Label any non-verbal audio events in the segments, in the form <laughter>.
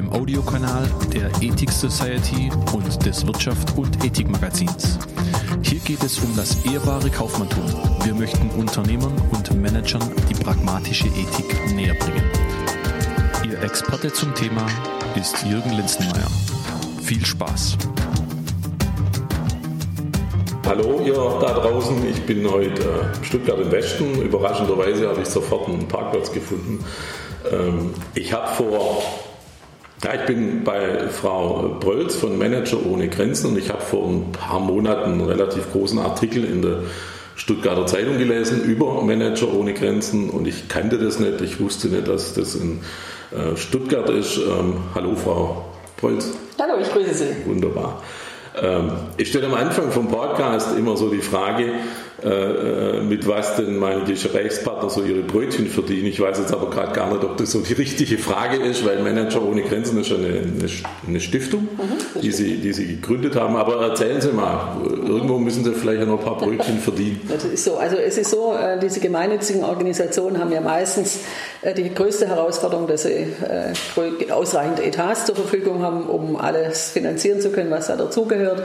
dem Audiokanal der Ethik Society und des Wirtschaft und Ethik Magazins. Hier geht es um das ehrbare Kaufmanntum. Wir möchten Unternehmern und Managern die pragmatische Ethik näher bringen. Ihr Experte zum Thema ist Jürgen Linzenmeier. Viel Spaß! Hallo ihr da draußen, ich bin heute äh, Stuttgart im Westen. Überraschenderweise habe ich sofort einen Parkplatz gefunden. Ähm, ich habe vor ja, ich bin bei Frau Brölz von Manager ohne Grenzen und ich habe vor ein paar Monaten einen relativ großen Artikel in der Stuttgarter Zeitung gelesen über Manager ohne Grenzen und ich kannte das nicht. Ich wusste nicht, dass das in äh, Stuttgart ist. Ähm, hallo Frau Brölz. Hallo, ich grüße Sie. Wunderbar. Ähm, ich stelle am Anfang vom Podcast immer so die Frage, äh, äh, mit was denn meine Gesprächspartner so ihre Brötchen verdienen. Ich weiß jetzt aber gerade gar nicht, ob das so die richtige Frage ist, weil Manager ohne Grenzen ist eine, eine, eine Stiftung, mhm, die, Sie, die Sie gegründet haben. Aber erzählen Sie mal, irgendwo müssen Sie vielleicht noch ein paar Brötchen <laughs> verdienen. Das ist so. Also es ist so, äh, diese gemeinnützigen Organisationen haben ja meistens die größte Herausforderung, dass sie ausreichend Etats zur Verfügung haben, um alles finanzieren zu können, was da dazugehört.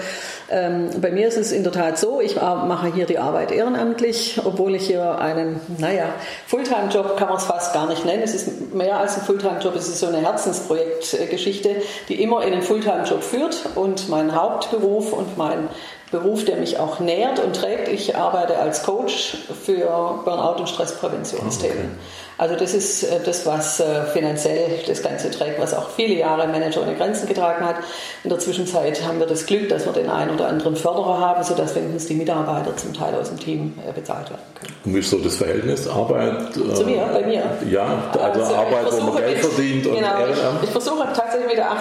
Ähm, bei mir ist es in der Tat so, ich mache hier die Arbeit ehrenamtlich, obwohl ich hier einen, naja, Fulltime-Job kann man es fast gar nicht nennen. Es ist mehr als ein Fulltime-Job, es ist so eine Herzensprojektgeschichte, die immer in einen Fulltime-Job führt. Und mein Hauptberuf und mein Beruf, der mich auch nährt und trägt, ich arbeite als Coach für Burnout- und Stresspräventionsthemen. Okay. Also das ist äh, das, was äh, finanziell das Ganze trägt, was auch viele Jahre Manager ohne Grenzen getragen hat. In der Zwischenzeit haben wir das Glück, dass wir den einen oder anderen Förderer haben, sodass wenigstens die Mitarbeiter zum Teil aus dem Team äh, bezahlt werden können. Und wie ist so das Verhältnis Arbeit? Zu mir, bei mir? Ja, also, also Arbeit, wo man Geld verdient und genau, Ehrenamt? Ich, ich versuche tatsächlich mit der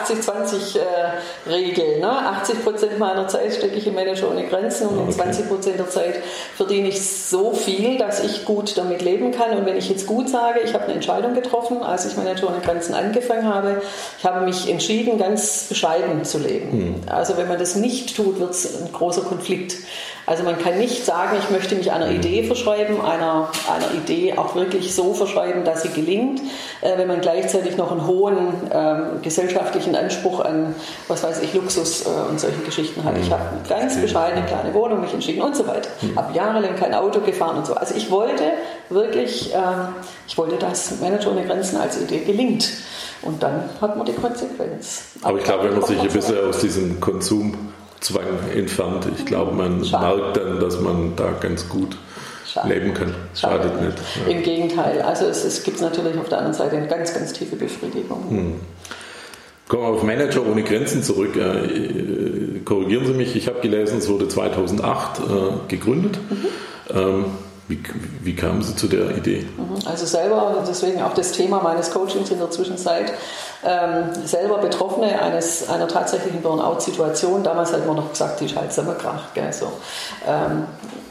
80-20-Regel. Ne? 80 Prozent meiner Zeit stecke ich im Manager ohne Grenzen und okay. in 20 Prozent der Zeit verdiene ich so viel, dass ich gut damit leben kann. Und wenn ich jetzt gut sage, sage, ich habe eine Entscheidung getroffen, als ich Manager ohne Grenzen angefangen habe. Ich habe mich entschieden, ganz bescheiden zu leben. Mhm. Also wenn man das nicht tut, wird es ein großer Konflikt. Also man kann nicht sagen, ich möchte mich einer Idee verschreiben, einer, einer Idee auch wirklich so verschreiben, dass sie gelingt, äh, wenn man gleichzeitig noch einen hohen ähm, gesellschaftlichen Anspruch an, was weiß ich, Luxus äh, und solche Geschichten hat. Ich habe eine ganz bescheidene kleine Wohnung mich entschieden und so weiter. Mhm. Habe jahrelang kein Auto gefahren und so. Also ich wollte wirklich, ähm, ich wollte, dass Manager ohne Grenzen als Idee gelingt. Und dann hat man die Konsequenz. Aber ich glaube, wenn man sich ein bisschen aus diesem Konsum Zwang entfernt. Ich glaube, man Schade. merkt dann, dass man da ganz gut Schade. leben kann. Schadet Schade. nicht. Ja. Im Gegenteil. Also es, es gibt natürlich auf der anderen Seite eine ganz, ganz tiefe Befriedigung. Hm. Kommen wir auf Manager ohne Grenzen zurück. Äh, korrigieren Sie mich, ich habe gelesen, es wurde 2008 äh, gegründet. Mhm. Ähm, wie, wie kamen Sie zu der Idee? Mhm. Also selber, deswegen auch das Thema meines Coachings in der Zwischenzeit, ähm, selber Betroffene eines, einer tatsächlichen Burnout-Situation, damals hat man noch gesagt, die ist halt Sommerkrach. Gell, so. Ähm,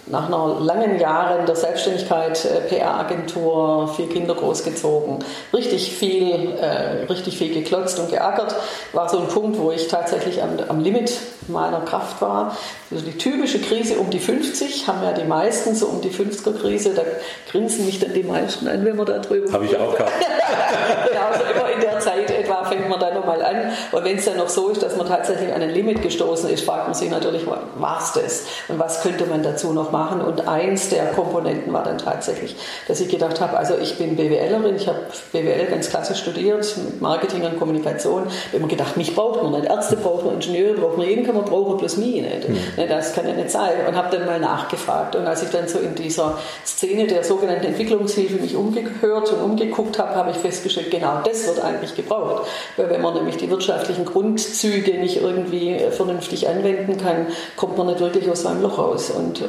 nach einer langen Jahren der Selbstständigkeit, äh, PR-Agentur, vier Kinder großgezogen, richtig viel, äh, richtig viel geklotzt und geackert, war so ein Punkt, wo ich tatsächlich am, am Limit meiner Kraft war. Also die typische Krise um die 50 haben ja die meisten so um die 50er-Krise, da grinsen mich dann die meisten an, wenn man da drüber. Habe ich auch gehabt. <laughs> genau, also immer in der Zeit dann nochmal an. Und wenn es dann noch so ist, dass man tatsächlich an ein Limit gestoßen ist, fragt man sich natürlich, war es das? Und was könnte man dazu noch machen? Und eins der Komponenten war dann tatsächlich, dass ich gedacht habe, also ich bin BWLerin, ich habe BWL ganz klassisch studiert, mit Marketing und Kommunikation. Ich habe immer gedacht, mich braucht man nicht. Ärzte braucht man, Ingenieure braucht man, jeden kann man brauchen, bloß mich nicht. Mhm. Das kann ja nicht sein. Und habe dann mal nachgefragt. Und als ich dann so in dieser Szene der sogenannten Entwicklungshilfe mich umgehört und umgeguckt habe, habe ich festgestellt, genau das wird eigentlich gebraucht. Weil wenn man nämlich die wirtschaftlichen Grundzüge nicht irgendwie vernünftig anwenden kann, kommt man nicht wirklich aus seinem Loch raus. Und äh,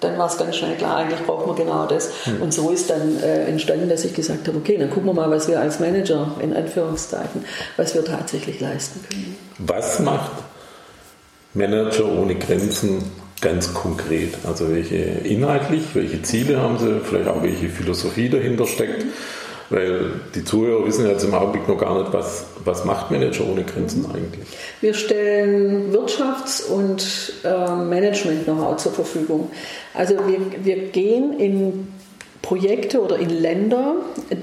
dann war es ganz schnell klar, eigentlich braucht man genau das. Mhm. Und so ist dann äh, entstanden, dass ich gesagt habe, okay, dann gucken wir mal, was wir als Manager in Anführungszeichen, was wir tatsächlich leisten können. Was macht Manager ohne Grenzen ganz konkret? Also welche inhaltlich, welche Ziele haben Sie, vielleicht auch welche Philosophie dahinter steckt? Weil die Zuhörer wissen jetzt im Augenblick noch gar nicht, was, was macht Manager ohne Grenzen eigentlich? Wir stellen Wirtschafts- und äh, Management-Know-how zur Verfügung. Also wir, wir gehen in Projekte oder in Länder,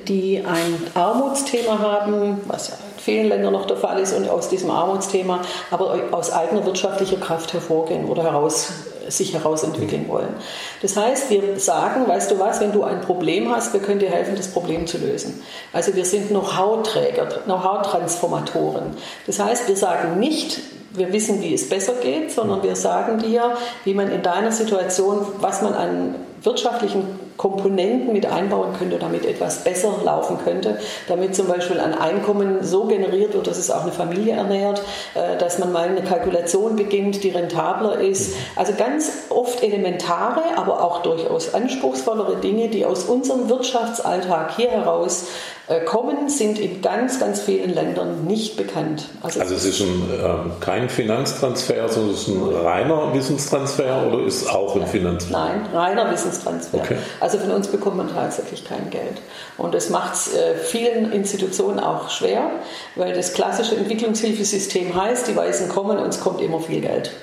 die ein Armutsthema haben, was ja in vielen Ländern noch der Fall ist, und aus diesem Armutsthema aber aus eigener wirtschaftlicher Kraft hervorgehen oder heraus sich herausentwickeln wollen. Das heißt, wir sagen, weißt du was, wenn du ein Problem hast, wir können dir helfen, das Problem zu lösen. Also wir sind Know-how-Träger, Know-how-Transformatoren. Das heißt, wir sagen nicht, wir wissen, wie es besser geht, sondern wir sagen dir, wie man in deiner Situation, was man an wirtschaftlichen Komponenten mit einbauen könnte, damit etwas besser laufen könnte, damit zum Beispiel ein Einkommen so generiert wird, dass es auch eine Familie ernährt, äh, dass man mal eine Kalkulation beginnt, die rentabler ist. Also ganz oft elementare, aber auch durchaus anspruchsvollere Dinge, die aus unserem Wirtschaftsalltag hier heraus äh, kommen, sind in ganz, ganz vielen Ländern nicht bekannt. Also, also es ist ein, ähm, kein Finanztransfer, sondern es ist ein reiner Wissenstransfer oder ist es auch ein Finanztransfer? Nein, reiner Wissenstransfer. Okay. Also von uns bekommt man tatsächlich kein Geld. Und das macht es äh, vielen Institutionen auch schwer, weil das klassische Entwicklungshilfesystem heißt, die Weisen kommen und es kommt immer viel Geld.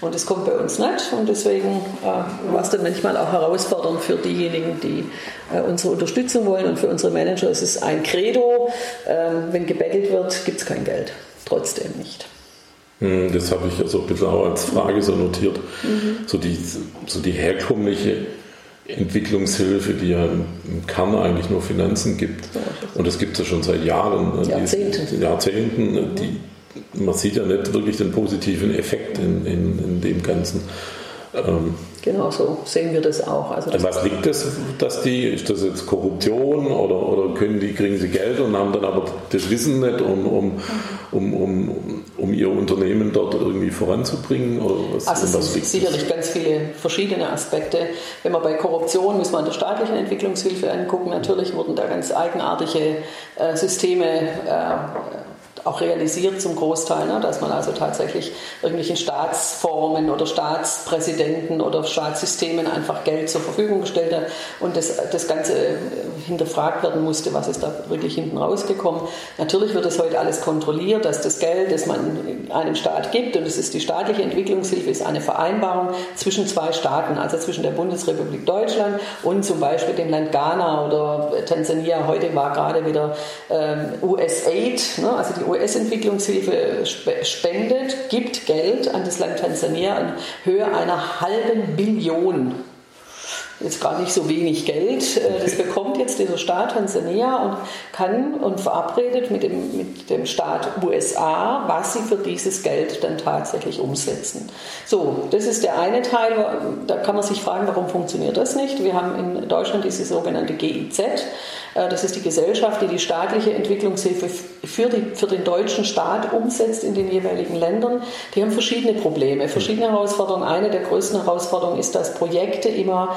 Und es kommt bei uns nicht. Und deswegen äh, war es dann manchmal auch herausfordernd für diejenigen, die äh, unsere Unterstützung wollen. Und für unsere Manager ist es ein Credo. Ähm, wenn gebettelt wird, gibt es kein Geld. Trotzdem nicht. Hm, das habe ich also ein bisschen auch als Frage so notiert. Mhm. So, die, so die herkömmliche Entwicklungshilfe, die ja im Kern eigentlich nur Finanzen gibt. Und das gibt es ja schon seit Jahren. Ne, Jahrzehnten. Jahrzehnten. Mhm. Die, man sieht ja nicht wirklich den positiven Effekt in, in, in dem Ganzen. Ähm, genau so sehen wir das auch. Also das was liegt das, dass die, ist das jetzt Korruption oder, oder können die, kriegen sie Geld und haben dann aber das Wissen nicht, um, um, um, um, um ihr Unternehmen dort irgendwie voranzubringen? Oder was, also es sind sicherlich ganz viele verschiedene Aspekte. Wenn man bei Korruption, muss man der staatlichen Entwicklungshilfe angucken, natürlich wurden da ganz eigenartige äh, Systeme äh, auch realisiert zum Großteil, ne, dass man also tatsächlich irgendwelchen Staatsformen oder Staatspräsidenten oder Staatssystemen einfach Geld zur Verfügung gestellt hat und das, das Ganze äh, hinterfragt werden musste, was ist da wirklich hinten rausgekommen. Natürlich wird das heute alles kontrolliert, dass das Geld, das man einem Staat gibt, und das ist die staatliche Entwicklungshilfe, ist eine Vereinbarung zwischen zwei Staaten, also zwischen der Bundesrepublik Deutschland und zum Beispiel dem Land Ghana oder Tansania. Heute war gerade wieder ähm, US-Aid, ne, also die US-Entwicklungshilfe spendet, gibt Geld an das Land Tansania in Höhe einer halben Billion jetzt gar nicht so wenig Geld. Äh, das bekommt jetzt dieser Staat Tansania und kann und verabredet mit dem, mit dem Staat USA, was sie für dieses Geld dann tatsächlich umsetzen. So, das ist der eine Teil. Da kann man sich fragen, warum funktioniert das nicht? Wir haben in Deutschland diese sogenannte GIZ. Äh, das ist die Gesellschaft, die die staatliche Entwicklungshilfe für, die, für den deutschen Staat umsetzt in den jeweiligen Ländern. Die haben verschiedene Probleme, verschiedene Herausforderungen. Eine der größten Herausforderungen ist, dass Projekte immer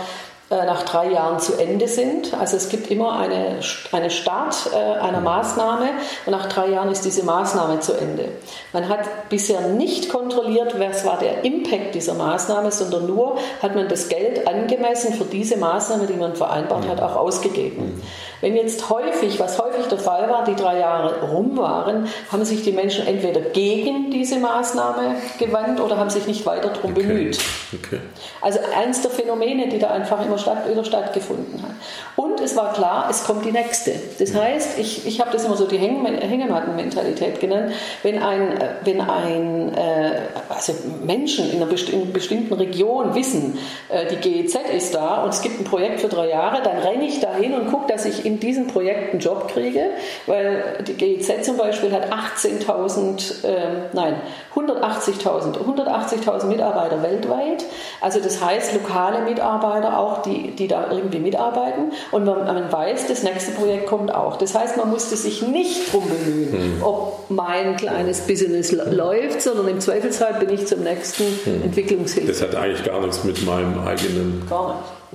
nach drei Jahren zu Ende sind. Also es gibt immer eine, eine Start äh, einer Maßnahme und nach drei Jahren ist diese Maßnahme zu Ende. Man hat bisher nicht kontrolliert, was war der Impact dieser Maßnahme, sondern nur hat man das Geld angemessen für diese Maßnahme, die man vereinbart hat, auch ausgegeben. Wenn jetzt häufig, was häufig der Fall war, die drei Jahre rum waren, haben sich die Menschen entweder gegen diese Maßnahme gewandt oder haben sich nicht weiter darum okay. bemüht. Okay. Also eins der Phänomene, die da einfach immer statt, wieder stattgefunden hat. Und es war klar, es kommt die nächste. Das heißt, ich, ich habe das immer so die Hängematten-Mentalität genannt. Wenn ein, wenn ein äh, also Menschen in einer bestimmten Region wissen, äh, die GEZ ist da und es gibt ein Projekt für drei Jahre, dann renne ich dahin und gucke, dass ich in in diesem Projekt einen Job kriege, weil die GIZ zum Beispiel hat 18.000, äh, nein, 180.000, 180.000 Mitarbeiter weltweit. Also das heißt lokale Mitarbeiter auch, die, die da irgendwie mitarbeiten. Und man, man weiß, das nächste Projekt kommt auch. Das heißt, man musste sich nicht darum bemühen, mhm. ob mein kleines Business läuft, sondern im Zweifelsfall bin ich zum nächsten mhm. Entwicklungshilfe. Das hat eigentlich gar nichts mit meinem eigenen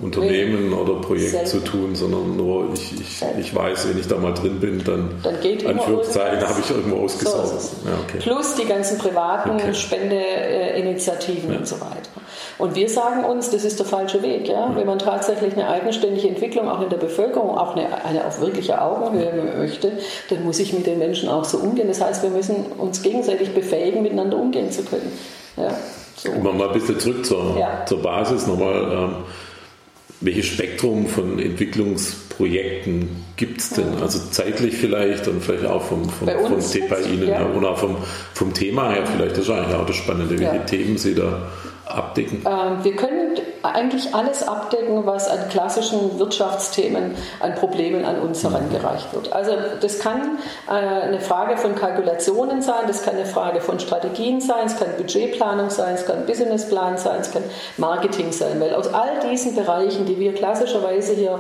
Unternehmen oder Projekt Selten. zu tun, sondern nur ich, ich, ich weiß, wenn ich da mal drin bin, dann, dann geht Anführungszeichen habe ich irgendwo ausgesaugt. So ja, okay. Plus die ganzen privaten okay. Spendeinitiativen ja. und so weiter. Und wir sagen uns, das ist der falsche Weg. Ja? Wenn man tatsächlich eine eigenständige Entwicklung auch in der Bevölkerung, auch eine, eine auf wirkliche Augenhöhe möchte, dann muss ich mit den Menschen auch so umgehen. Das heißt, wir müssen uns gegenseitig befähigen, miteinander umgehen zu können. Ja, so. Mal ein bisschen zurück zur, ja. zur Basis nochmal. Ähm, welches Spektrum von Entwicklungsprojekten gibt es denn? Also zeitlich vielleicht und vielleicht auch vom, vom, vom bei Ihnen ja. und auch vom, vom Thema her vielleicht. Das ist eigentlich auch das Spannende, welche ja. Themen Sie da abdecken? Ähm, wir können eigentlich alles abdecken, was an klassischen Wirtschaftsthemen, an Problemen an uns herangereicht wird. Also das kann äh, eine Frage von Kalkulationen sein, das kann eine Frage von Strategien sein, es kann Budgetplanung sein, es kann Businessplan sein, es kann Marketing sein, weil aus all diesen Bereichen, die wir klassischerweise hier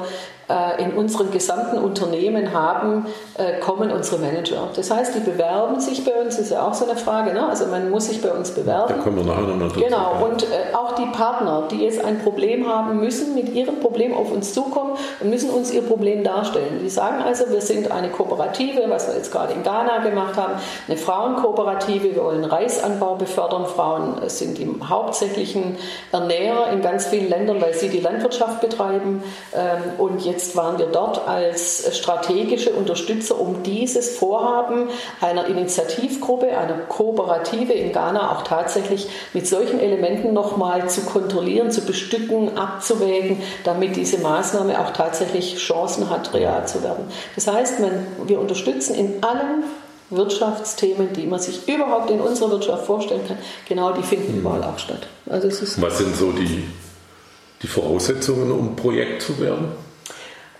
in unseren gesamten Unternehmen haben, äh, kommen unsere Manager. Das heißt, die bewerben sich bei uns, ist ja auch so eine Frage. Ne? Also man muss sich bei uns bewerben. Da kommen wir nachher nochmal dazu. Genau, und äh, auch die Partner, die jetzt ein Problem haben, müssen mit ihrem Problem auf uns zukommen und müssen uns ihr Problem darstellen. Die sagen also, wir sind eine Kooperative, was wir jetzt gerade in Ghana gemacht haben, eine Frauenkooperative, wir wollen Reisanbau befördern. Frauen sind die hauptsächlichen Ernährer in ganz vielen Ländern, weil sie die Landwirtschaft betreiben. Ähm, und jetzt Jetzt waren wir dort als strategische Unterstützer, um dieses Vorhaben einer Initiativgruppe, einer Kooperative in Ghana auch tatsächlich mit solchen Elementen nochmal zu kontrollieren, zu bestücken, abzuwägen, damit diese Maßnahme auch tatsächlich Chancen hat, real zu werden. Das heißt, wir unterstützen in allen Wirtschaftsthemen, die man sich überhaupt in unserer Wirtschaft vorstellen kann, genau die finden mhm. überall auch statt. Also Was sind so die, die Voraussetzungen, um Projekt zu werden?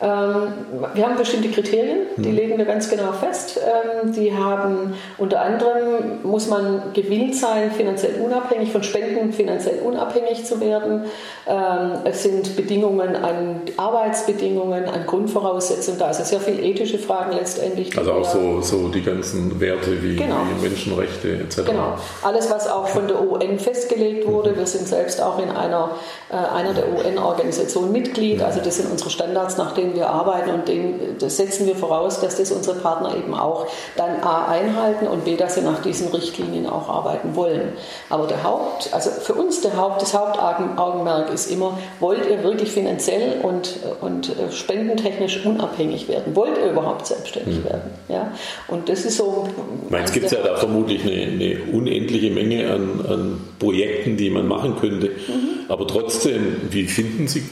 Ähm, wir haben bestimmte Kriterien, die mhm. legen wir ganz genau fest. Ähm, die haben unter anderem, muss man gewillt sein, finanziell unabhängig, von Spenden finanziell unabhängig zu werden. Ähm, es sind Bedingungen an Arbeitsbedingungen, an Grundvoraussetzungen da. Also sehr viele ethische Fragen letztendlich. Also auch so, so die ganzen Werte wie, genau. wie Menschenrechte etc. Genau. Alles, was auch von der UN festgelegt wurde. Mhm. Wir sind selbst auch in einer, äh, einer der UN-Organisationen Mitglied. Also das sind unsere Standards, nach denen denen wir arbeiten und den, das setzen wir voraus, dass das unsere Partner eben auch dann A einhalten und B, dass sie nach diesen Richtlinien auch arbeiten wollen. Aber der Haupt, also für uns der Haupt, das Hauptaugenmerk ist immer, wollt ihr wirklich finanziell und, und äh, spendentechnisch unabhängig werden? Wollt ihr überhaupt selbstständig mhm. werden? Ja? Und das ist so. Es gibt ja da vermutlich eine, eine unendliche Menge an, an, Projekten, die man machen könnte. Mhm. Aber trotzdem, wie finden Sie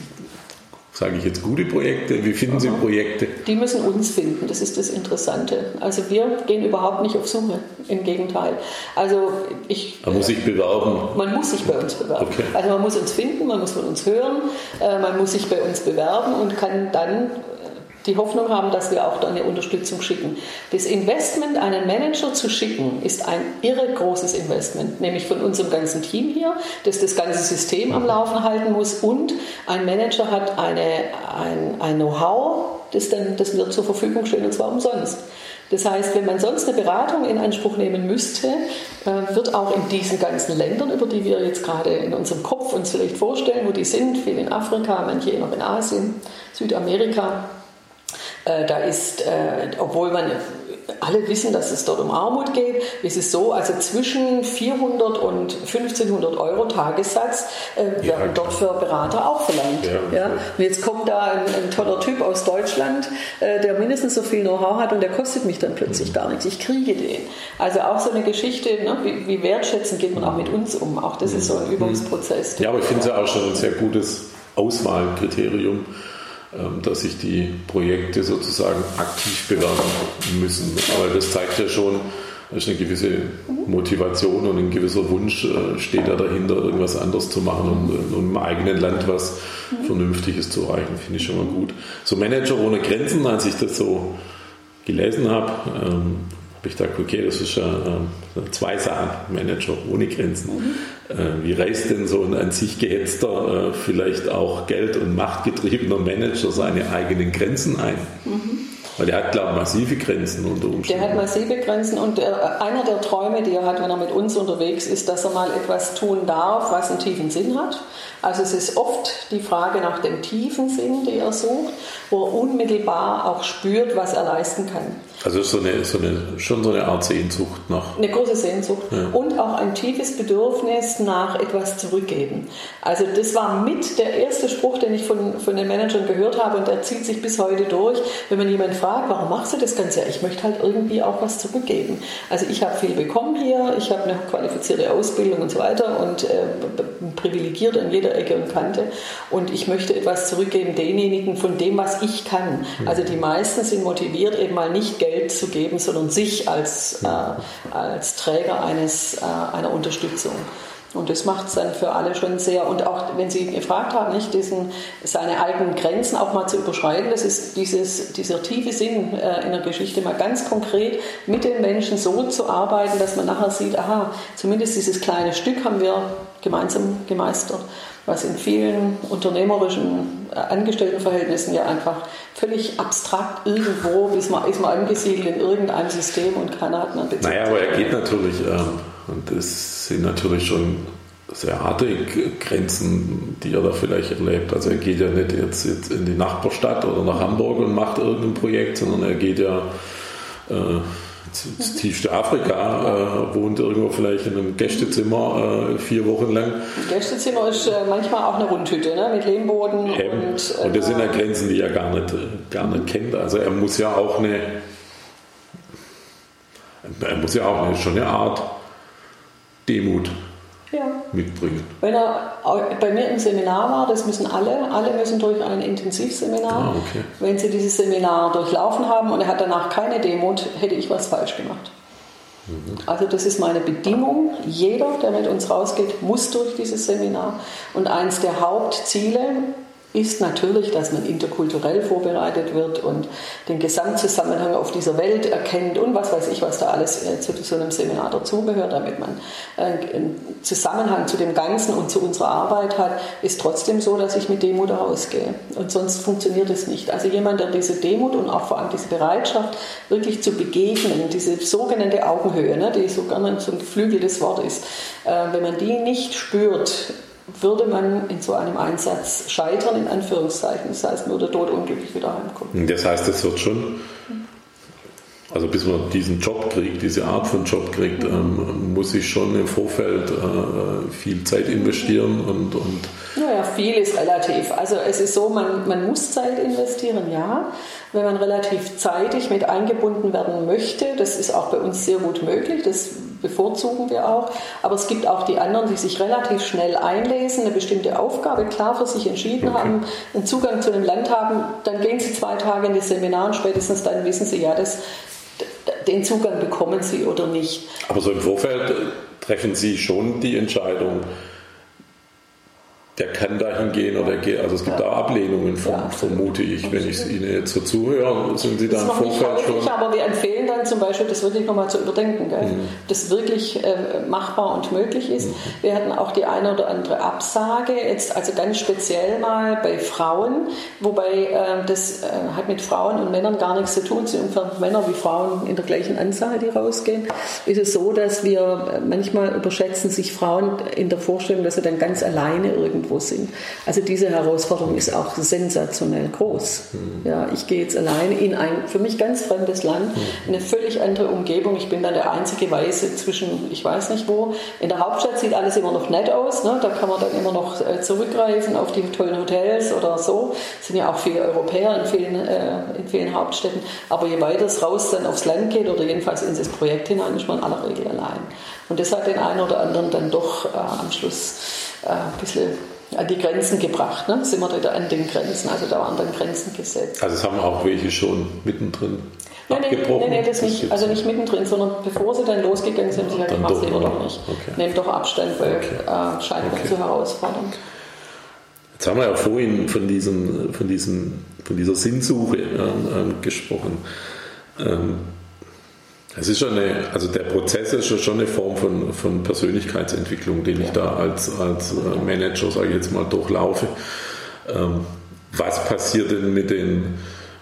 sage ich jetzt gute Projekte? Wie finden Sie Projekte? Die müssen uns finden, das ist das Interessante. Also wir gehen überhaupt nicht auf Summe, im Gegenteil. Also ich, man muss sich bewerben. Man muss sich bei uns bewerben. Okay. Also man muss uns finden, man muss von uns hören, äh, man muss sich bei uns bewerben und kann dann die Hoffnung haben, dass wir auch da eine Unterstützung schicken. Das Investment, einen Manager zu schicken, ist ein irre großes Investment, nämlich von unserem ganzen Team hier, das das ganze System am Laufen halten muss und ein Manager hat eine, ein, ein Know-how, das, das wird zur Verfügung stehen und zwar umsonst. Das heißt, wenn man sonst eine Beratung in Anspruch nehmen müsste, äh, wird auch in diesen ganzen Ländern, über die wir jetzt gerade in unserem Kopf uns vielleicht vorstellen, wo die sind, viel in Afrika, manche noch in Asien, Südamerika, äh, da ist, äh, obwohl man alle wissen, dass es dort um Armut geht, ist es so, also zwischen 400 und 1500 Euro Tagessatz äh, werden ja, dort für Berater auch verlangt. Ja, ja. Und jetzt kommt da ein, ein toller Typ aus Deutschland, äh, der mindestens so viel Know-how hat und der kostet mich dann plötzlich mhm. gar nichts. Ich kriege den. Also auch so eine Geschichte, ne, wie, wie wertschätzend geht man auch mit uns um. Auch das ist so ein mhm. Übungsprozess. Ja, aber ich finde es ja auch schon ein sehr gutes Auswahlkriterium dass sich die Projekte sozusagen aktiv bewerben müssen. Aber das zeigt ja schon, dass eine gewisse Motivation und ein gewisser Wunsch äh, steht da dahinter, irgendwas anderes zu machen und, und im eigenen Land was Vernünftiges zu erreichen, finde ich schon mal gut. So Manager ohne Grenzen, als ich das so gelesen habe, ähm, habe ich gedacht, okay, das ist ja äh, zwei Sachen, Manager ohne Grenzen. Mhm. Äh, wie reißt denn so ein an sich gehetzter, äh, vielleicht auch Geld- und Machtgetriebener Manager seine eigenen Grenzen ein? Mhm. Weil der hat, glaube ich, massive Grenzen unter Umständen. Der hat massive Grenzen und der, einer der Träume, die er hat, wenn er mit uns unterwegs ist, dass er mal etwas tun darf, was einen tiefen Sinn hat. Also es ist oft die Frage nach dem tiefen Sinn, den er sucht, wo er unmittelbar auch spürt, was er leisten kann. Also so eine, so eine, schon so eine Art Sehnsucht nach. Eine große Sehnsucht ja. und auch ein tiefes Bedürfnis nach etwas zurückgeben. Also das war mit der erste Spruch, den ich von, von den Managern gehört habe und der zieht sich bis heute durch. Wenn man jemanden fragt, warum machst du das Ganze? Ich möchte halt irgendwie auch was zurückgeben. Also ich habe viel bekommen hier, ich habe eine qualifizierte Ausbildung und so weiter und äh, privilegiert an jeder Ecke und Kante und ich möchte etwas zurückgeben denjenigen von dem, was ich kann. Also die meisten sind motiviert, eben mal nicht Geld Geld zu geben, sondern sich als, äh, als Träger eines, äh, einer Unterstützung. Und das macht es dann für alle schon sehr. Und auch wenn Sie gefragt haben, nicht diesen, seine eigenen Grenzen auch mal zu überschreiten, das ist dieses, dieser tiefe Sinn äh, in der Geschichte, mal ganz konkret mit den Menschen so zu arbeiten, dass man nachher sieht, aha, zumindest dieses kleine Stück haben wir gemeinsam gemeistert, was in vielen unternehmerischen äh, Angestelltenverhältnissen ja einfach völlig abstrakt irgendwo, bis man ist man angesiedelt in irgendeinem System und keiner hat man bezahlt. Naja, aber er geht natürlich. Ähm und es sind natürlich schon sehr harte Grenzen, die er da vielleicht erlebt. Also er geht ja nicht jetzt, jetzt in die Nachbarstadt oder nach Hamburg und macht irgendein Projekt, sondern er geht ja äh, ins tiefste Afrika, äh, wohnt irgendwo vielleicht in einem Gästezimmer äh, vier Wochen lang. Ein Gästezimmer ist äh, manchmal auch eine Rundhütte ne? mit Lehmboden. Eben. Und, und das sind ja äh, Grenzen, die er gar nicht, gar nicht kennt. Also er muss ja auch eine, er muss ja auch eine, schon eine Art Demut ja. mitbringen. Wenn er bei mir im Seminar war, das müssen alle, alle müssen durch ein Intensivseminar. Ah, okay. Wenn sie dieses Seminar durchlaufen haben und er hat danach keine Demut, hätte ich was falsch gemacht. Mhm. Also das ist meine Bedingung. Jeder, der mit uns rausgeht, muss durch dieses Seminar. Und eins der Hauptziele ist natürlich, dass man interkulturell vorbereitet wird und den Gesamtzusammenhang auf dieser Welt erkennt und was weiß ich, was da alles äh, zu so einem Seminar dazugehört, damit man äh, einen Zusammenhang zu dem Ganzen und zu unserer Arbeit hat, ist trotzdem so, dass ich mit Demut rausgehe. Und sonst funktioniert es nicht. Also jemand, der diese Demut und auch vor allem diese Bereitschaft, wirklich zu begegnen, diese sogenannte Augenhöhe, ne, die so gerne so ein geflügeltes Wort ist, äh, wenn man die nicht spürt, würde man in so einem Einsatz scheitern, in Anführungszeichen. Das heißt, würde dort unglücklich wieder heimkommen. Das heißt, es wird schon, also bis man diesen Job kriegt, diese Art von Job kriegt, ähm, muss ich schon im Vorfeld äh, viel Zeit investieren und, und naja, viel ist relativ. Also es ist so, man, man muss Zeit investieren, ja. Wenn man relativ zeitig mit eingebunden werden möchte, das ist auch bei uns sehr gut möglich, das bevorzugen wir auch. Aber es gibt auch die anderen, die sich relativ schnell einlesen, eine bestimmte Aufgabe klar für sich entschieden okay. haben, einen Zugang zu einem Land haben, dann gehen sie zwei Tage in das Seminar und spätestens dann wissen sie, ja, das, den Zugang bekommen sie oder nicht. Aber so im Vorfeld treffen Sie schon die Entscheidung, der kann da hingehen oder geht. Also es gibt ja. da Ablehnungen, von, ja. vermute ich. Wenn ich Ihnen jetzt so zuhöre, sind Sie da im Vorfeld schon. Aber wir empfehlen dann zum Beispiel, das wirklich nochmal zu überdenken, mhm. das wirklich äh, machbar und möglich ist. Mhm. Wir hatten auch die eine oder andere Absage, jetzt also ganz speziell mal bei Frauen, wobei äh, das äh, hat mit Frauen und Männern gar nichts zu tun. Es sind ungefähr Männer wie Frauen in der gleichen Anzahl, die rausgehen. Ist es so, dass wir äh, manchmal überschätzen sich Frauen in der Vorstellung, dass sie dann ganz alleine irgendwo irgendwo sind. Also diese Herausforderung ist auch sensationell groß. Mhm. Ja, ich gehe jetzt alleine in ein für mich ganz fremdes Land, mhm. eine völlig andere Umgebung. Ich bin dann der einzige Weiße zwischen, ich weiß nicht wo. In der Hauptstadt sieht alles immer noch nett aus. Ne? Da kann man dann immer noch äh, zurückgreifen auf die tollen Hotels oder so. Es sind ja auch viele Europäer in vielen, äh, in vielen Hauptstädten. Aber je weiter es raus dann aufs Land geht oder jedenfalls in das Projekt hinein, ist man in aller Regel allein. Und das hat den einen oder anderen dann doch äh, am Schluss äh, ein bisschen an die Grenzen gebracht. Ne? Sind wir wieder an den Grenzen, also da waren dann Grenzen gesetzt. Also es haben auch welche schon mittendrin Nein, abgebrochen? Nein, nein, das nicht. Also nicht mittendrin, sondern bevor sie dann losgegangen sind, haben sie gesagt, ich mache es lieber doch nicht. Okay. Nehmt doch Abstand, weil okay. äh, scheint okay. zu herausfordernd. Jetzt haben wir ja vorhin von, diesem, von, diesem, von dieser Sinnsuche äh, gesprochen. Ähm, es ist schon eine, also der Prozess ist schon eine Form von, von Persönlichkeitsentwicklung, den ich da als, als äh, Manager, sage ich jetzt mal, durchlaufe. Ähm, was passiert denn mit den,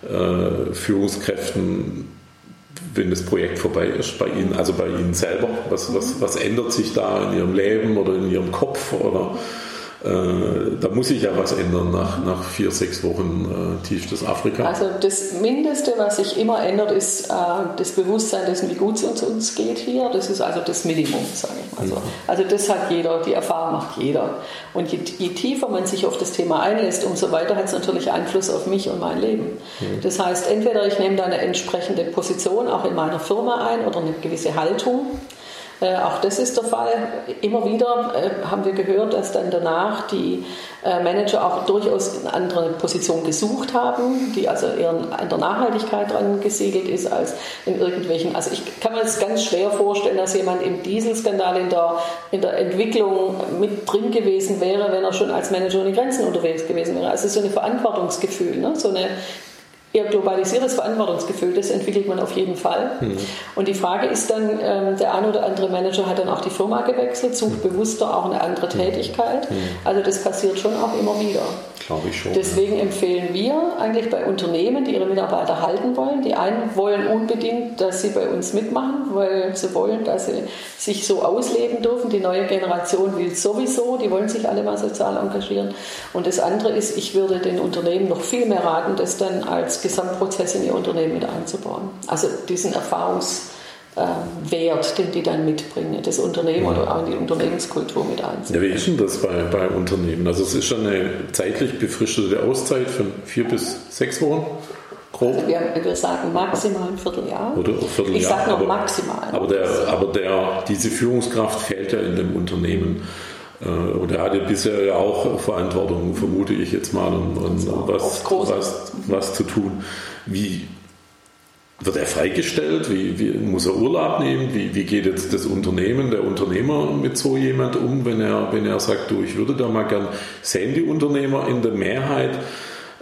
äh, Führungskräften, wenn das Projekt vorbei ist, bei Ihnen, also bei Ihnen selber? Was, was, was ändert sich da in Ihrem Leben oder in Ihrem Kopf? Oder da muss sich ja was ändern nach, nach vier, sechs Wochen äh, tiefstes Afrika. Also das Mindeste, was sich immer ändert, ist äh, das Bewusstsein dessen, wie gut es uns, uns geht hier. Das ist also das Minimum, sage ich mal so. Mhm. Also das hat jeder, die Erfahrung macht jeder. Und je, je, tiefer man sich auf das Thema einlässt, umso weiter hat es natürlich Einfluss auf mich und mein Leben. Mhm. Das heißt, entweder ich nehme da eine entsprechende Position auch in meiner Firma ein oder eine gewisse Haltung äh, auch das ist der Fall. Immer wieder äh, haben wir gehört, dass dann danach die äh, Manager auch durchaus eine andere Position gesucht haben, die also eher an der Nachhaltigkeit dran gesiegelt ist als in irgendwelchen. Also ich kann mir das ganz schwer vorstellen, dass jemand im Dieselskandal in der, in der Entwicklung mit drin gewesen wäre, wenn er schon als Manager den Grenzen unterwegs gewesen wäre. Also so ein Verantwortungsgefühl, ne? so eine eher globalisiertes Verantwortungsgefühl, das entwickelt man auf jeden Fall. Mhm. Und die Frage ist dann, ähm, der eine oder andere Manager hat dann auch die Firma gewechselt, sucht mhm. bewusster auch eine andere hm. Tätigkeit. Mhm. Also das passiert schon auch immer wieder. Glaube ich schon. Deswegen ja. empfehlen wir eigentlich bei Unternehmen, die ihre Mitarbeiter halten wollen, die einen wollen unbedingt, dass sie bei uns mitmachen, weil sie wollen, dass sie sich so ausleben dürfen. Die neue Generation will sowieso, die wollen sich alle mal sozial engagieren. Und das andere ist, ich würde den Unternehmen noch viel mehr raten, das dann als Gesamtprozess in ihr Unternehmen mit einzubauen. Also diesen Erfahrungswert, den die dann mitbringen, das Unternehmen ja. oder auch in die Unternehmenskultur mit einzubauen. Ja, wie ist denn das bei, bei Unternehmen? Also es ist schon eine zeitlich befristete Auszeit von vier bis sechs Wochen? Grob. Also wir, wir, sagen maximal ein Vierteljahr. Oder ein Vierteljahr. Ich sage noch aber, maximal. Aber, der, aber der, diese Führungskraft fehlt ja in dem Unternehmen. Äh, und er hatte bisher ja auch Verantwortung, vermute ich jetzt mal, um, um was, was, was zu tun. Wie wird er freigestellt? Wie, wie muss er Urlaub nehmen? Wie, wie, geht jetzt das Unternehmen, der Unternehmer mit so jemand um, wenn er, wenn er sagt, du, ich würde da mal gern, sehen die Unternehmer in der Mehrheit,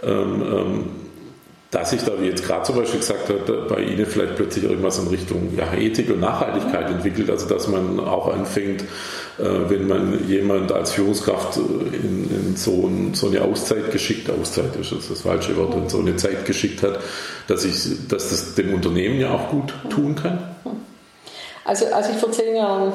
ähm, ähm, dass sich da, wie jetzt gerade zum Beispiel gesagt hat, bei Ihnen vielleicht plötzlich irgendwas in Richtung ja, Ethik und Nachhaltigkeit entwickelt, also dass man auch anfängt, äh, wenn man jemand als Führungskraft äh, in, in so, ein, so, eine Auszeit geschickt, Auszeit ist das, das falsche Wort, in so eine Zeit geschickt hat, dass, ich, dass das dem Unternehmen ja auch gut tun kann? Also als ich vor zehn Jahren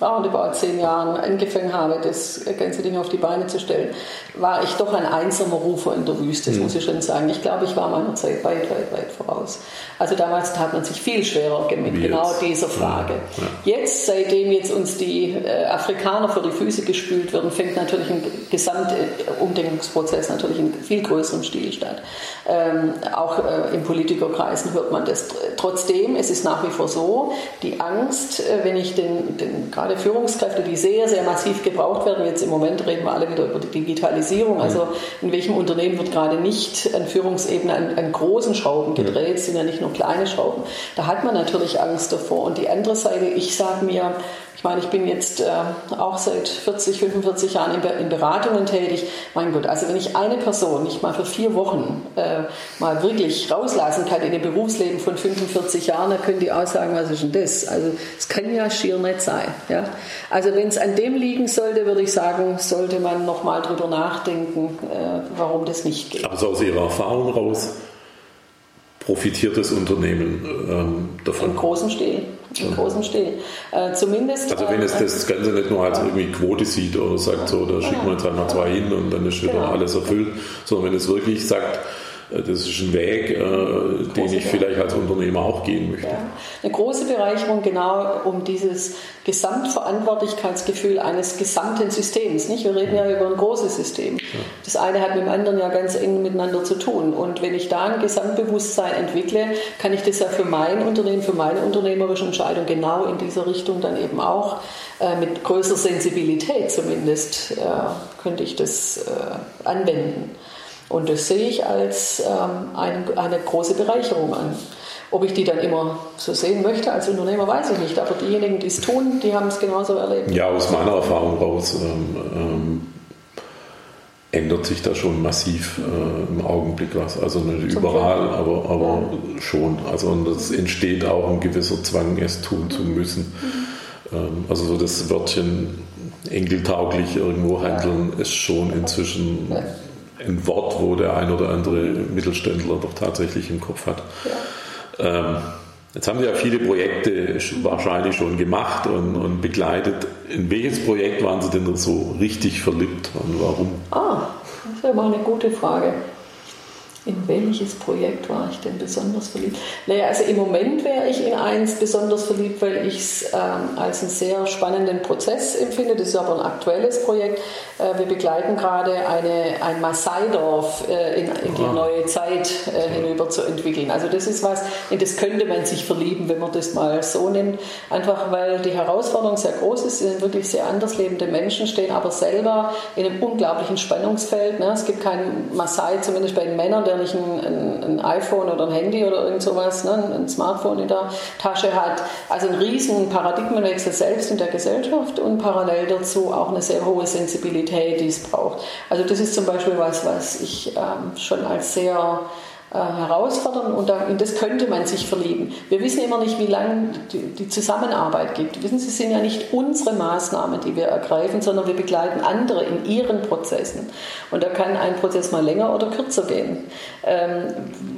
roundabout zehn Jahren angefangen habe, das ganze Ding auf die Beine zu stellen, war ich doch ein einsamer Rufer in der Wüste, das mhm. muss ich schon sagen. Ich glaube, ich war meiner Zeit weit, weit, weit voraus. Also damals tat man sich viel schwerer mit Wie genau jetzt? dieser Frage. Ja, ja. Jetzt, seitdem jetzt uns die äh, Afrikaner vor die Füße gespült werden, fängt natürlich ein Gesamtumdenkungsprozess natürlich in viel größerem Stil statt. Ähm, auch äh, in Politikerkreisen hört man das. Trotzdem, es ist nach wie vor so, die Angst, äh, wenn ich den, den gerade Führungskräfte, die sehr, sehr massiv gebraucht werden, jetzt im Moment reden wir alle wieder über die Digitalisierung, also in welchem Unternehmen wird gerade nicht an Führungsebene an, an großen Schrauben gedreht, es sind ja nicht nur kleine Schrauben. Da hat man natürlich Angst davor. Und die andere Seite, ich sage mir, ich meine, ich bin jetzt äh, auch seit 40, 45 Jahren in, in, Beratungen tätig. Mein Gott, also wenn ich eine Person nicht mal für vier Wochen äh, mal wirklich rauslassen kann in dem Berufsleben von 45 Jahren, dann können die auch sagen, was ist denn das? Also es kann ja schier nicht sein. Ja? Also wenn es an dem liegen sollte, würde ich sagen, sollte man nochmal drüber nachdenken, äh, warum das nicht geht. Aber so aus Ihrer Erfahrung raus, profitiert das Unternehmen ähm, davon? Im großen Stil. Im großen Stil. Äh, zumindest. Also wenn es äh, das Ganze nicht nur als irgendwie Quote sieht oder sagt so, da schicken wir jetzt einmal zwei hin und dann ist wieder genau. alles erfüllt, sondern wenn es wirklich sagt, das ist ein Weg, äh, den ich vielleicht als Unternehmer auch gehen möchte. Ja. Eine große Bereicherung genau um dieses Gesamtverantwortlichkeitsgefühl eines gesamten Systems. Nicht? Wir reden ja über ein großes System. Das eine hat mit dem anderen ja ganz eng miteinander zu tun. Und wenn ich da ein Gesamtbewusstsein entwickle, kann ich das ja für mein Unternehmen, für meine unternehmerische Entscheidung genau in dieser Richtung dann eben auch äh, mit größerer Sensibilität zumindest äh, könnte ich das äh, anwenden. Und das sehe ich als ähm, ein, eine große Bereicherung an. Ob ich die dann immer so sehen möchte als Unternehmer, weiß ich nicht. Aber diejenigen, die es tun, die haben es genauso erlebt. Ja, aus meiner Erfahrung raus ähm, ähm, ändert sich da schon massiv äh, im Augenblick was. Also nicht Zum überall, aber, aber ja. schon. Also und es entsteht auch ein gewisser Zwang, es tun zu müssen. Mhm. Ähm, also so das Wörtchen enkeltauglich irgendwo handeln ja. ist schon inzwischen ein Wort, wo der ein oder andere Mittelständler doch tatsächlich im Kopf hat. Ja. Ähm, Jetzt haben Sie ja viele Projekte wahrscheinlich schon gemacht und, und, begleitet. In welches Projekt waren Sie denn so richtig verliebt und warum? Ah, das ist ja mal eine gute Frage. In welches Projekt war ich denn besonders verliebt? Naja, also im Moment wäre ich in eins besonders verliebt, weil ich es ähm, als einen sehr spannenden Prozess empfinde. Das ist aber ein aktuelles Projekt. Äh, wir begleiten gerade eine, ein Maasai-Dorf äh, in, in, die ah. neue Zeit äh, hinüber zu entwickeln. Also das ist was, in das könnte man sich verlieben, wenn man das mal so nimmt. Einfach weil die Herausforderung sehr groß ist. Sie sind wirklich sehr anders lebende Menschen, stehen aber selber in einem unglaublichen Spannungsfeld. Ne? Es gibt keinen Maasai, zumindest bei den Männern, der nicht ein, ein, ein, iPhone oder ein Handy oder irgend sowas, ne, ein Smartphone in der Tasche hat. Also ein riesen Paradigmenwechsel selbst in der Gesellschaft und parallel dazu auch eine sehr hohe Sensibilität, die es braucht. Also das ist zum Beispiel was, was ich ähm, schon als sehr herausfordern und in das könnte man sich verlieben. Wir wissen immer nicht, wie lange die Zusammenarbeit gibt. Wissen Sie, es sind ja nicht unsere Maßnahmen, die wir ergreifen, sondern wir begleiten andere in ihren Prozessen. Und da kann ein Prozess mal länger oder kürzer gehen. Ähm,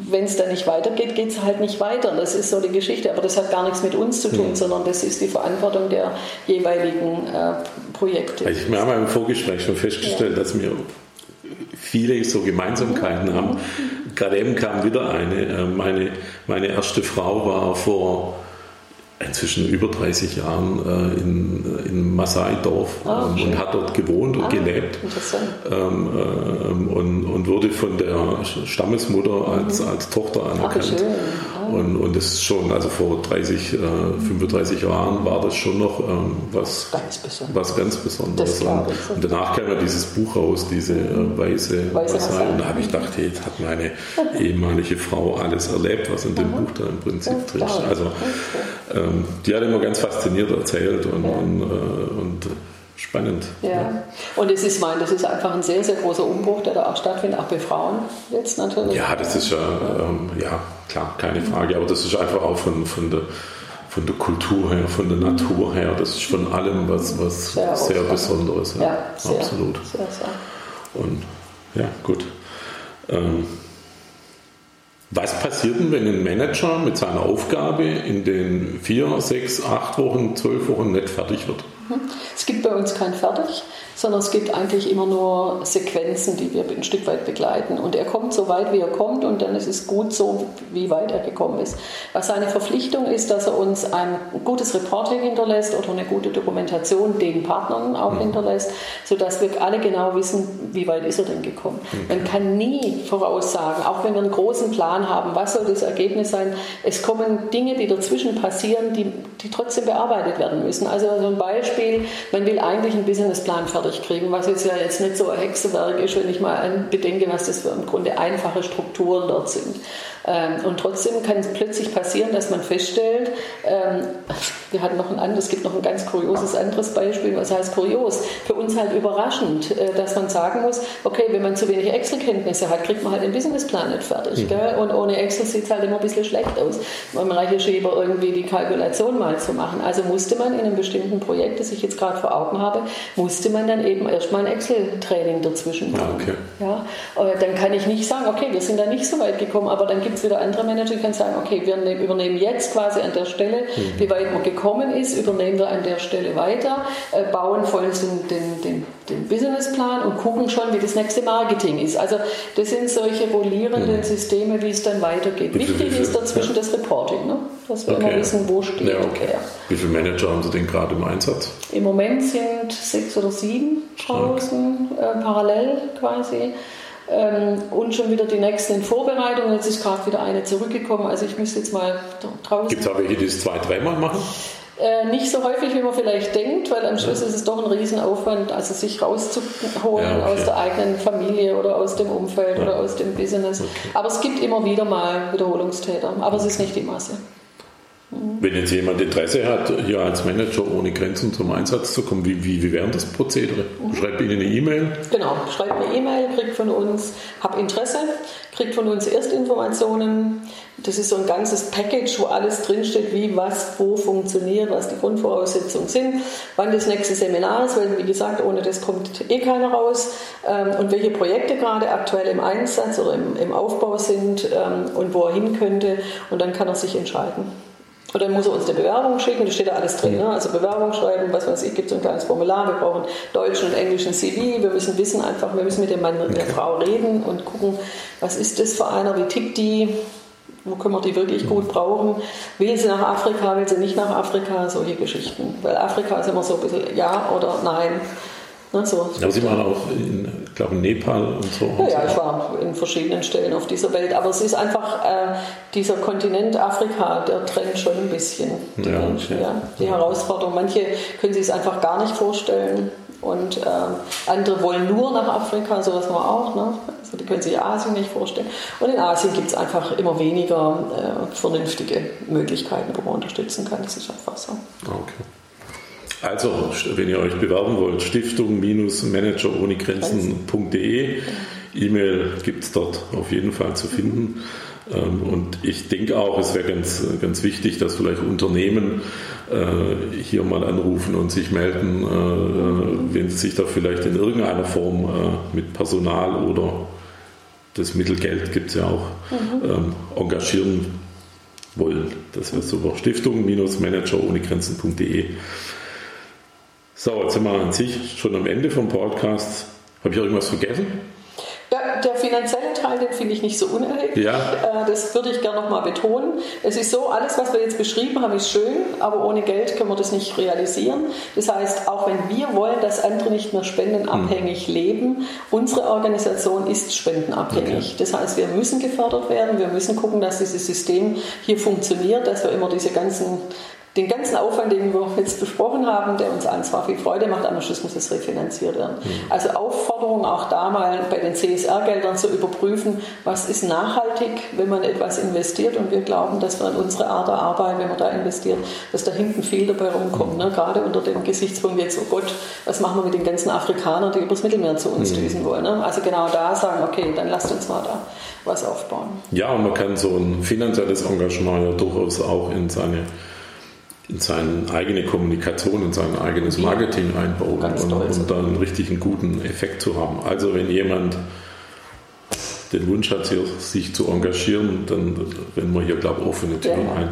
Wenn es dann nicht weitergeht, geht es halt nicht weiter. Das ist so die Geschichte. Aber das hat gar nichts mit uns zu tun, mhm. sondern das ist die Verantwortung der jeweiligen äh, Projekte. Ich habe im Vorgespräch schon festgestellt, ja. dass wir viele so Gemeinsamkeiten haben. Gerade eben kam wieder eine. Äh, meine, meine erste Frau war vor inzwischen über 30 Jahren äh, in, in Maasai-Dorf ah, ähm, und hat dort gewohnt und ah, gelebt ähm, ähm, und, und wurde von der Stammesmutter als, mhm. als Tochter anerkannt. Ach, und, und das ist schon, also vor 30, äh, 35 Jahren war das schon noch ähm, was, ganz was ganz Besonderes. Und, und, danach kam ja dieses Buch raus, diese äh, weiße, weiße Wasser. Und da habe ich gedacht, hey, jetzt hat meine <laughs> ehemalige Frau alles erlebt, was in dem Buch da im Prinzip drin ist. Also ähm, die hat immer ganz fasziniert erzählt und, ja. und, äh, und spannend. Ja. ja. Und es ist, mein, das ist einfach ein sehr, sehr großer Umbruch, der da auch stattfindet, auch bei Frauen jetzt natürlich. Ja, das ist ja, ähm, ja klar, keine Frage, aber das ist einfach auch von, von der von der Kultur her, von der Natur her, das ist von allem was, was sehr, sehr Besonderes. Ja, ja sehr, absolut. Sehr, sehr. Und ja, gut. Ähm, was passiert denn, wenn ein Manager mit seiner Aufgabe in den vier, sechs, acht Wochen, zwölf Wochen nicht fertig wird? Es gibt bei uns kein Fertig sondern es gibt eigentlich immer nur Sequenzen, die wir ein Stück weit begleiten. Und er kommt so weit, wie er kommt und dann ist es gut so, wie weit er gekommen ist. Was seine Verpflichtung ist, dass er uns ein gutes Reporting hinterlässt oder eine gute Dokumentation den Partnern auch mhm. hinterlässt, sodass wir alle genau wissen, wie weit ist er denn gekommen. Mhm. Man kann nie voraussagen, auch wenn wir einen großen Plan haben, was soll das Ergebnis sein. Es kommen Dinge, die dazwischen passieren, die, die trotzdem bearbeitet werden müssen. Also so ein Beispiel, man will eigentlich einen Businessplan fertig kriegen, was jetzt ja jetzt nicht so ein Hexewerk ist, wenn ich mal bedenke, was das für im Grunde einfache Strukturen dort sind. Ähm, und trotzdem kann es plötzlich passieren, dass man feststellt, ähm, wir hatten noch ein anderes, es gibt noch ein ganz kurioses anderes Beispiel, was heißt kurios? Für uns halt überraschend, äh, dass man sagen muss, okay, wenn man zu wenig Excel-Kenntnisse hat, kriegt man halt den Businessplan nicht fertig. Mhm. Und ohne Excel sieht es halt immer ein bisschen schlecht aus, beim Reicheschieber irgendwie die Kalkulation mal zu machen. Also musste man in einem bestimmten Projekt, das ich jetzt gerade vor Augen habe, musste man dann eben erstmal ein Excel-Training dazwischen machen. Okay. Ja, dann kann ich nicht sagen, okay, wir sind da nicht so weit gekommen, aber dann gibt gibt es wieder andere Manager, die können sagen, okay, wir ne-, übernehmen jetzt quasi an der Stelle, mhm. wie weit man gekommen ist, übernehmen wir an der Stelle weiter, äh, bauen voll den, den, den, den Businessplan und gucken schon, wie das nächste Marketing ist. Also das sind solche rollierenden mhm. Systeme, wie es dann weitergeht. Wie Wichtig viel, ist dazwischen ja. das Reporting, ne? dass wir okay. immer wissen, wo steht ja, okay. wer. Wie viele Manager haben Sie denn gerade im Einsatz? Im Moment sind sechs oder sieben draußen, äh, parallel quasi ähm, und schon wieder die nächsten in Vorbereitung. Jetzt ist gerade wieder eine zurückgekommen, also ich müsste jetzt mal draußen. Gibt es auch welche, die es zwei, dreimal machen? Äh, nicht so häufig, wie man vielleicht denkt, weil am Schluss ja. ist es doch ein Riesenaufwand, also sich rauszuholen ja, okay. aus der eigenen Familie oder aus dem Umfeld ja. oder aus dem Business. Okay. Aber es gibt immer wieder mal Wiederholungstäter, aber es ist nicht die Masse. Wenn jetzt jemand Interesse hat, hier als Manager ohne Grenzen zum Einsatz zu kommen, wie, wie, wie wäre das Prozedere? Schreibt Ihnen eine E-Mail? Genau, schreibt eine E-Mail, kriegt von uns, hab Interesse, kriegt von uns Erstinformationen. Das ist so ein ganzes Package, wo alles drinsteht, wie, was, wo funktioniert, was die Grundvoraussetzungen sind, wann das nächste Seminar ist, weil wie gesagt, ohne das kommt eh keiner raus ähm, und welche Projekte gerade aktuell im Einsatz oder im, im Aufbau sind ähm, und wo er hin könnte und dann kann er sich entscheiden. Und dann muss er uns eine Bewerbung schicken, da steht da alles drin. Ne? Also Bewerbung schreiben, was weiß ich, gibt so ein kleines Formular, wir brauchen deutschen und englischen CV, wir müssen wissen einfach, wir müssen mit dem Mann und der Frau reden und gucken, was ist das für einer, wie tickt die, wo können wir die wirklich gut brauchen, will sie nach Afrika, will sie nicht nach Afrika, solche Geschichten. Weil Afrika ist immer so ein bisschen ja oder nein. Ne, so. Aber Sie waren auch in, glaube Nepal und so. Ja, ja, ich war in verschiedenen Stellen auf dieser Welt. Aber es ist einfach, äh, dieser Kontinent Afrika, der trennt schon ein bisschen die ja, Menschen. Ja. Die Herausforderung. Manche können sich es einfach gar nicht vorstellen. Und äh, andere wollen nur nach Afrika, sowas haben wir auch. Ne? Also die können sich Asien nicht vorstellen. Und in Asien gibt es einfach immer weniger äh, vernünftige Möglichkeiten, wo man unterstützen kann. Das ist einfach so. Okay. Also, wenn ihr euch bewerben wollt, Stiftung-Manager ohne Grenzen.de. E-Mail gibt es dort auf jeden Fall zu finden. Ähm, und ich denke auch, es wäre ganz, ganz wichtig, dass vielleicht Unternehmen äh, hier mal anrufen und sich melden, äh, wenn sie sich da vielleicht in irgendeiner Form äh, mit Personal oder das Mittelgeld gibt es ja auch, mhm. Ähm, engagieren wollen. Das wäre super. Stiftung-Manager ohne Grenzen.de. So, jetzt sind wir an sich schon am Ende vom Podcast. Habe ich irgendwas vergessen? Ja, der finanzielle Teil, den finde ich nicht so unerheblich. Ja. Äh, das würde ich gerne nochmal betonen. Es ist so, alles, was wir jetzt beschrieben haben, ist schön, aber ohne Geld können wir das nicht realisieren. Das heißt, auch wenn wir wollen, dass andere nicht mehr spendenabhängig hm. leben, unsere Organisation ist spendenabhängig. Okay. Das heißt, wir müssen gefördert werden, wir müssen gucken, dass dieses System hier funktioniert, dass wir immer diese ganzen den ganzen Aufwand, den wir jetzt besprochen haben, der uns allen zwar viel Freude macht, aber Schluss muss es refinanziert werden. Mhm. Also Aufforderung auch da mal bei den CSR-Geldern zu überprüfen, was ist nachhaltig, wenn man etwas investiert und wir glauben, dass wir in unsere Art der Arbeit, wenn man da investiert, dass da hinten viel dabei rumkommt. Ne? Gerade unter dem Gesichtspunkt jetzt, oh Gott, was machen wir mit den ganzen Afrikanern, die übers Mittelmeer zu uns mhm. düsen wollen. Ne? Also genau da sagen, okay, dann lasst uns mal da was aufbauen. Ja, und man kann so ein finanzielles Engagement ja durchaus auch in seine in seine eigene Kommunikation, in sein eigenes Marketing einbauen und, und dann einen richtigen guten Effekt zu haben. Also wenn jemand den Wunsch hat, sich zu engagieren, dann rennen wir hier, glaube ich, offene Türen ja. ein.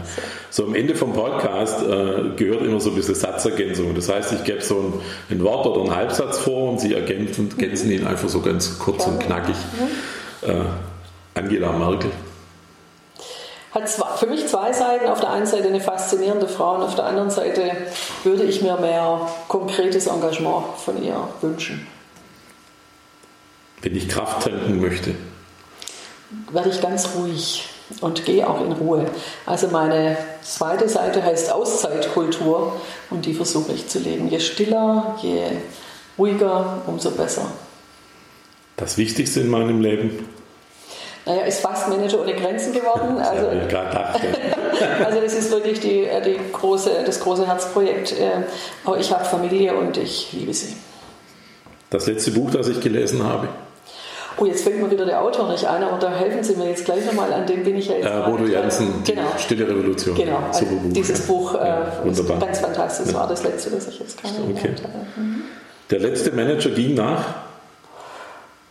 So am Ende vom Podcast äh, gehört immer so ein bisschen Satzergänzung. Das heißt, ich gebe so ein, ein Wort oder einen Halbsatz vor und Sie ergänzen, ergänzen ihn einfach so ganz kurz und knackig. Mhm. Äh, Angela Merkel hat für mich zwei Seiten. Auf der einen Seite eine faszinierende Frau und auf der anderen Seite würde ich mir mehr konkretes Engagement von ihr wünschen. Wenn ich Kraft tanken möchte, werde ich ganz ruhig und gehe auch in Ruhe. Also meine zweite Seite heißt Auszeitkultur und die versuche ich zu leben. Je stiller, je ruhiger, umso besser. Das Wichtigste in meinem Leben naja, ist fast Manager ohne Grenzen geworden. Also, <laughs> also das ist wirklich die, äh, die große, das große Herzprojekt. Äh, aber ich habe Familie und ich liebe sie. Das letzte Buch, das ich gelesen habe. Oh, jetzt fällt mir wieder der Autor nicht ein, aber da helfen Sie mir jetzt gleich nochmal, an dem bin ich ja jetzt. Äh, Bodo Jansen, genau. Stille Revolution. Genau, also Buch, dieses Buch ja, äh, wunderbar. ganz fantastisch, das ja. war das letzte, das ich jetzt gerade okay. habe. Mhm. Der letzte Manager ging nach?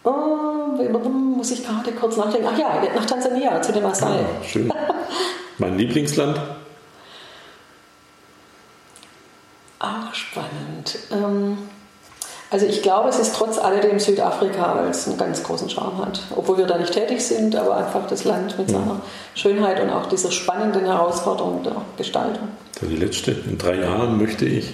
Oh, muss ich gerade kurz nachdenken. Ach ja, nach Tansania, zu den Maasai. Ah, schön. <laughs> Mein Lieblingsland? Ach, spannend. Ähm, also ich glaube, es ist trotz alledem Südafrika, weil es einen ganz großen Charme hat. Obwohl wir da nicht tätig sind, aber einfach das Land mit seiner Schönheit und auch dieser spannenden Herausforderung der Gestaltung. Die letzte, in drei Jahren möchte ich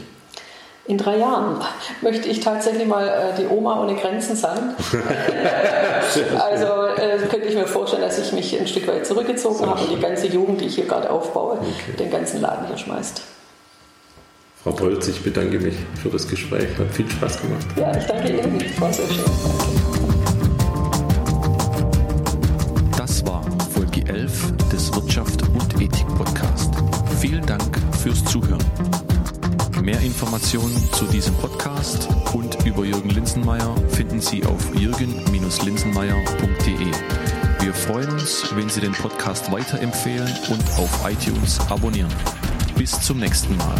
in drei Jahren möchte ich tatsächlich mal äh, die Oma ohne Grenzen sein. <laughs> also äh, könnte ich mir vorstellen, dass ich mich ein Stück weit zurückgezogen habe und die ganze Jugend, die ich hier gerade aufbaue, okay. den ganzen Laden hier schmeißt. Frau Bolz, ich bedanke mich für das Gespräch. Hat viel Spaß gemacht. Ja, ich danke Ihnen. War sehr schön. Das war Folge 11 des Wirtschaft und Ethik Podcast. Vielen Dank fürs Zuhören. Mehr Informationen zu diesem Podcast und über Jürgen Linsenmeier finden Sie auf jürgen-linsenmeier.de. Wir freuen uns, wenn Sie den Podcast weiterempfehlen und auf iTunes abonnieren. Bis zum nächsten Mal.